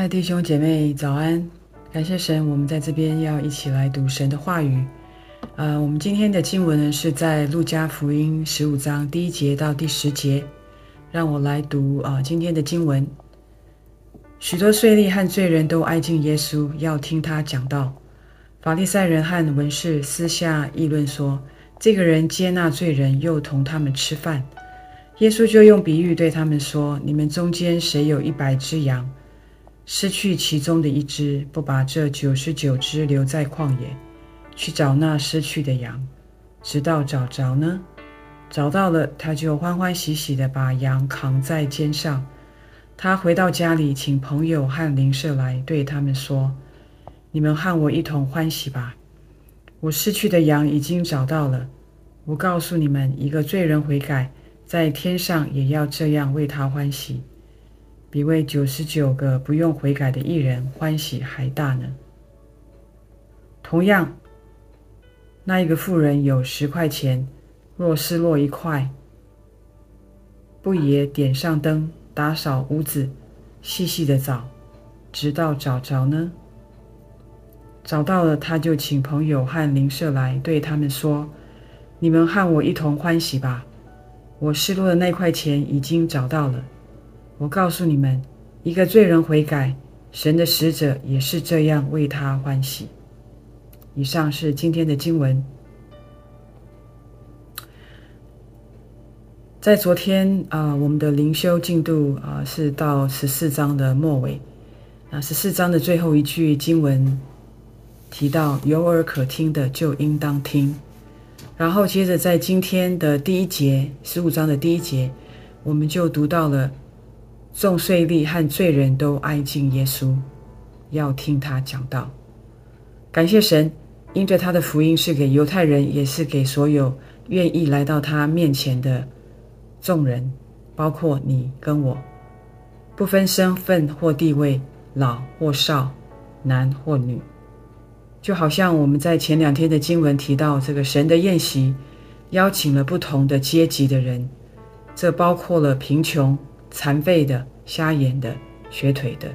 爱的弟兄姐妹，早安！感谢神，我们在这边要一起来读神的话语。呃，我们今天的经文呢是在路加福音十五章第一节到第十节。让我来读啊、今天的经文。许多税吏和罪人都挨近耶稣，要听他讲道。法利赛人和文士私下议论说：“这个人接纳罪人，又同他们吃饭。”耶稣就用比喻对他们说：“你们中间谁有一百只羊？”失去其中的一只，不把这九十九只留在旷野，去找那失去的羊，直到找着呢？找到了，他就欢欢喜喜地把羊扛在肩上。他回到家里，请朋友和邻舍来，对他们说：“你们和我一同欢喜吧！我失去的羊已经找到了。我告诉你们，一个罪人悔改，在天上也要这样为他欢喜。”比为九十九个不用悔改的艺人欢喜还大呢。同样，那一个富人有十块钱，若失落一块，不也点上灯，打扫屋子，细细的找，直到找着呢？找到了，他就请朋友和邻舍来，对他们说：“你们和我一同欢喜吧！我失落的那块钱已经找到了。”我告诉你们，一个罪人悔改，神的使者也是这样为他欢喜。以上是今天的经文。在昨天啊、我们的灵修进度啊、是到十四章的末尾。那十四章的最后一句经文提到：“有耳可听的就应当听。”然后接着在今天的第一节，十五章的第一节，我们就读到了。众税吏和罪人都挨近耶稣，要听他讲道。感谢神，因着他的福音是给犹太人，也是给所有愿意来到他面前的众人，包括你跟我，不分身份或地位，老或少，男或女。就好像我们在前两天的经文提到，这个神的宴席邀请了不同的阶级的人，这包括了贫穷。残废的、瞎眼的、瘸腿的。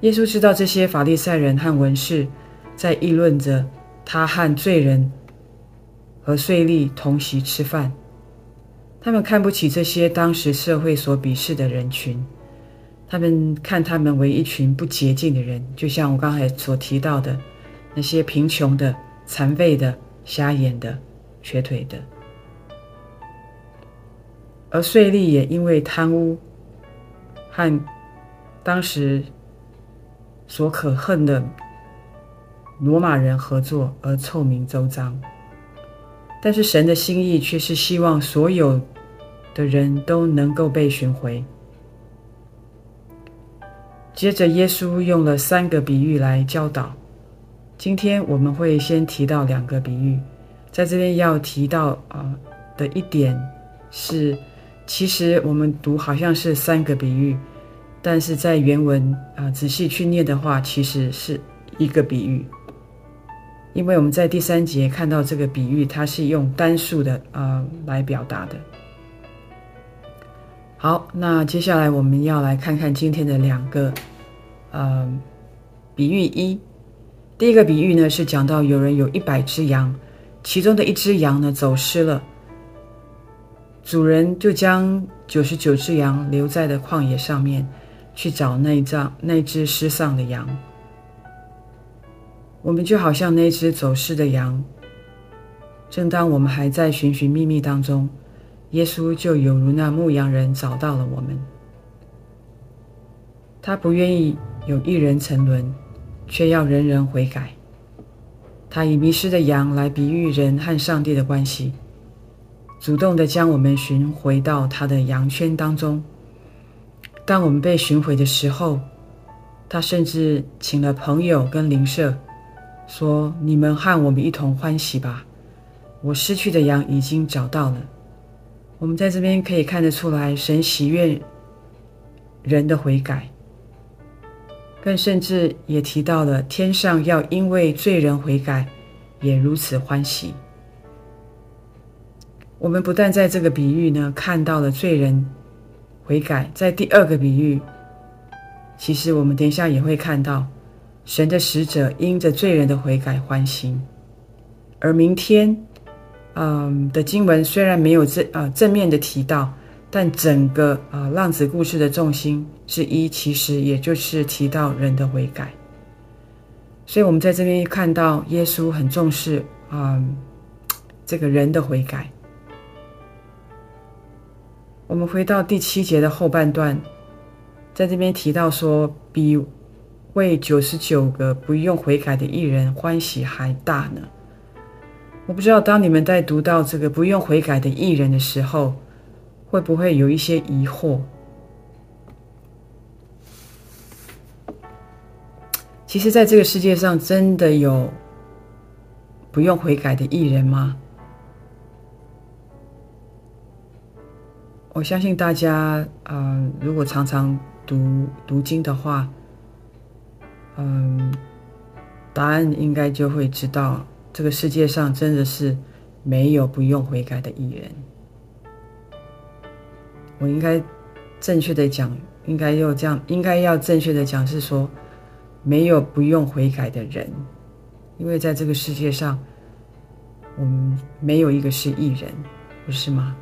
耶稣知道这些法利赛人和文士在议论着他和罪人和税吏同席吃饭，他们看不起这些当时社会所鄙视的人群，他们看他们为一群不洁净的人，就像我刚才所提到的那些贫穷的、残废的、瞎眼的、瘸腿的。而税吏也因为贪污和当时所可恨的罗马人合作而臭名昭彰，但是神的心意却是希望所有的人都能够被寻回。接着，耶稣用了三个比喻来教导。今天我们会先提到两个比喻，在这边要提到啊的一点是。其实我们读好像是三个比喻，但是在原文啊仔细去念的话，其实是一个比喻。因为我们在第三节看到这个比喻，它是用单数的啊来表达的。好，那接下来我们要来看看今天的两个呃比喻一。第一个比喻呢是讲到有人有一百只羊，其中的一只羊呢走失了。主人就将九十九只羊留在了旷野上面，去找那张那只失丧的羊。我们就好像那只走失的羊。正当我们还在寻寻觅觅当中，耶稣就犹如那牧羊人找到了我们。他不愿意有一人沉沦，却要人人悔改。他以迷失的羊来比喻人和上帝的关系。主动的将我们寻回到他的羊圈当中。当我们被寻回的时候，他甚至请了朋友跟邻舍，说：“你们和我们一同欢喜吧！我失去的羊已经找到了。”我们在这边可以看得出来，神喜悦人的悔改，更甚至也提到了天上要因为罪人悔改，也如此欢喜。我们不但在这个比喻呢看到了罪人悔改，在第二个比喻，其实我们等一下也会看到，神的使者因着罪人的悔改欢心。而明天，嗯的经文虽然没有正啊正面的提到，但整个啊浪子故事的重心之一，其实也就是提到人的悔改。所以，我们在这边看到耶稣很重视啊这个人的悔改。我们回到第七节的后半段，在这边提到说，比为九十九个不用悔改的艺人欢喜还大呢。我不知道，当你们在读到这个不用悔改的艺人的时候，会不会有一些疑惑？其实，在这个世界上，真的有不用悔改的艺人吗？我相信大家，呃，如果常常读读经的话，嗯，答案应该就会知道。这个世界上真的是没有不用悔改的艺人。我应该正确的讲，应该要这样，应该要正确的讲是说，没有不用悔改的人，因为在这个世界上，我们没有一个是艺人，不是吗？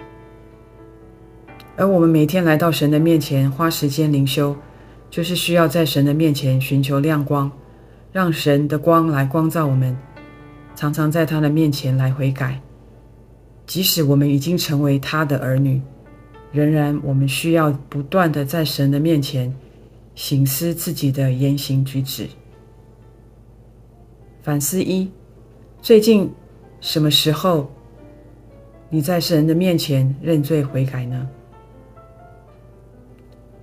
而我们每天来到神的面前，花时间灵修，就是需要在神的面前寻求亮光，让神的光来光照我们。常常在他的面前来悔改，即使我们已经成为他的儿女，仍然我们需要不断的在神的面前省思自己的言行举止。反思一：最近什么时候你在神的面前认罪悔改呢？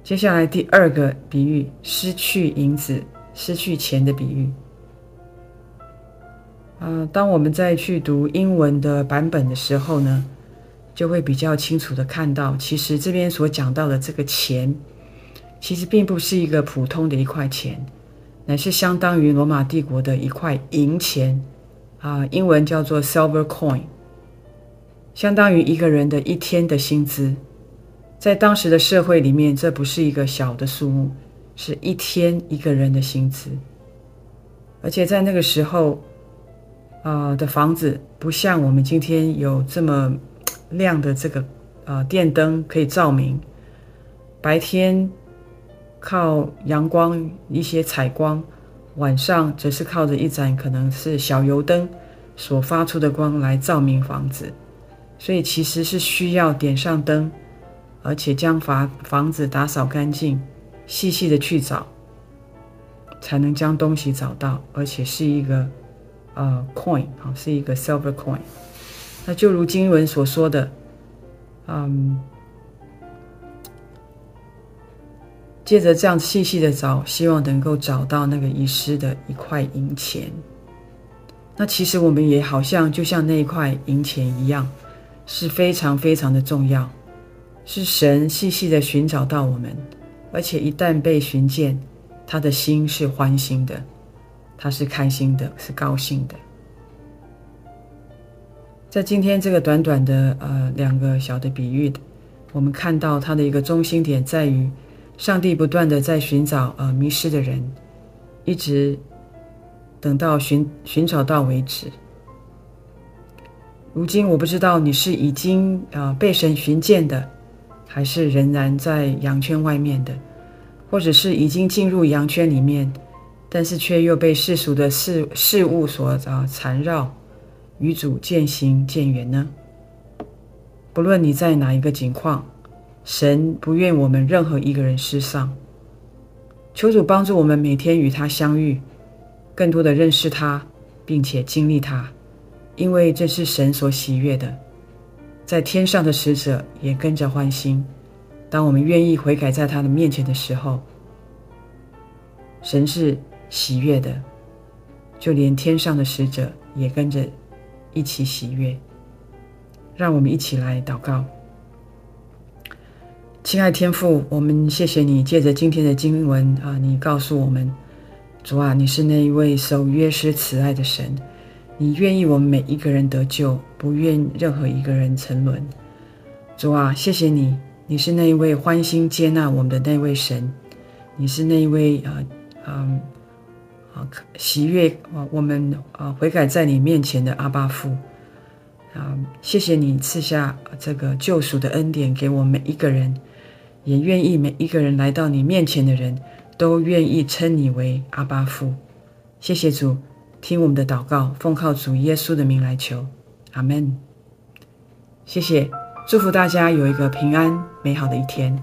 接下来第二个比喻：失去银子、失去钱的比喻。呃，当我们再去读英文的版本的时候呢，就会比较清楚的看到，其实这边所讲到的这个钱，其实并不是一个普通的一块钱，乃是相当于罗马帝国的一块银钱，啊、英文叫做 silver coin，相当于一个人的一天的薪资，在当时的社会里面，这不是一个小的数目，是一天一个人的薪资，而且在那个时候。啊、的房子不像我们今天有这么亮的这个啊、电灯可以照明，白天靠阳光一些采光，晚上则是靠着一盏可能是小油灯所发出的光来照明房子，所以其实是需要点上灯，而且将房房子打扫干净，细细的去找，才能将东西找到，而且是一个。呃、，coin 啊，是一个 silver coin。那就如经文所说的，嗯，借着这样细细的找，希望能够找到那个遗失的一块银钱。那其实我们也好像就像那一块银钱一样，是非常非常的重要，是神细细的寻找到我们，而且一旦被寻见，他的心是欢欣的。他是开心的，是高兴的。在今天这个短短的呃两个小的比喻，我们看到他的一个中心点在于，上帝不断的在寻找呃迷失的人，一直等到寻寻找到为止。如今我不知道你是已经呃被神寻见的，还是仍然在羊圈外面的，或者是已经进入羊圈里面。但是却又被世俗的事事物所啊缠绕，与主渐行渐远呢？不论你在哪一个境况，神不愿我们任何一个人失丧。求主帮助我们每天与他相遇，更多的认识他，并且经历他，因为这是神所喜悦的。在天上的使者也跟着欢心，当我们愿意悔改在他的面前的时候，神是。喜悦的，就连天上的使者也跟着一起喜悦。让我们一起来祷告，亲爱天父，我们谢谢你，借着今天的经文啊，你告诉我们，主啊，你是那一位守约施慈爱的神，你愿意我们每一个人得救，不愿任何一个人沉沦。主啊，谢谢你，你是那一位欢心接纳我们的那位神。你是那一位啊，嗯，啊，喜悦啊，我们啊悔改在你面前的阿爸父啊，谢谢你赐下这个救赎的恩典给我们每一个人，也愿意每一个人来到你面前的人都愿意称你为阿爸父。谢谢主，听我们的祷告，奉靠主耶稣的名来求，阿门。谢谢，祝福大家有一个平安美好的一天。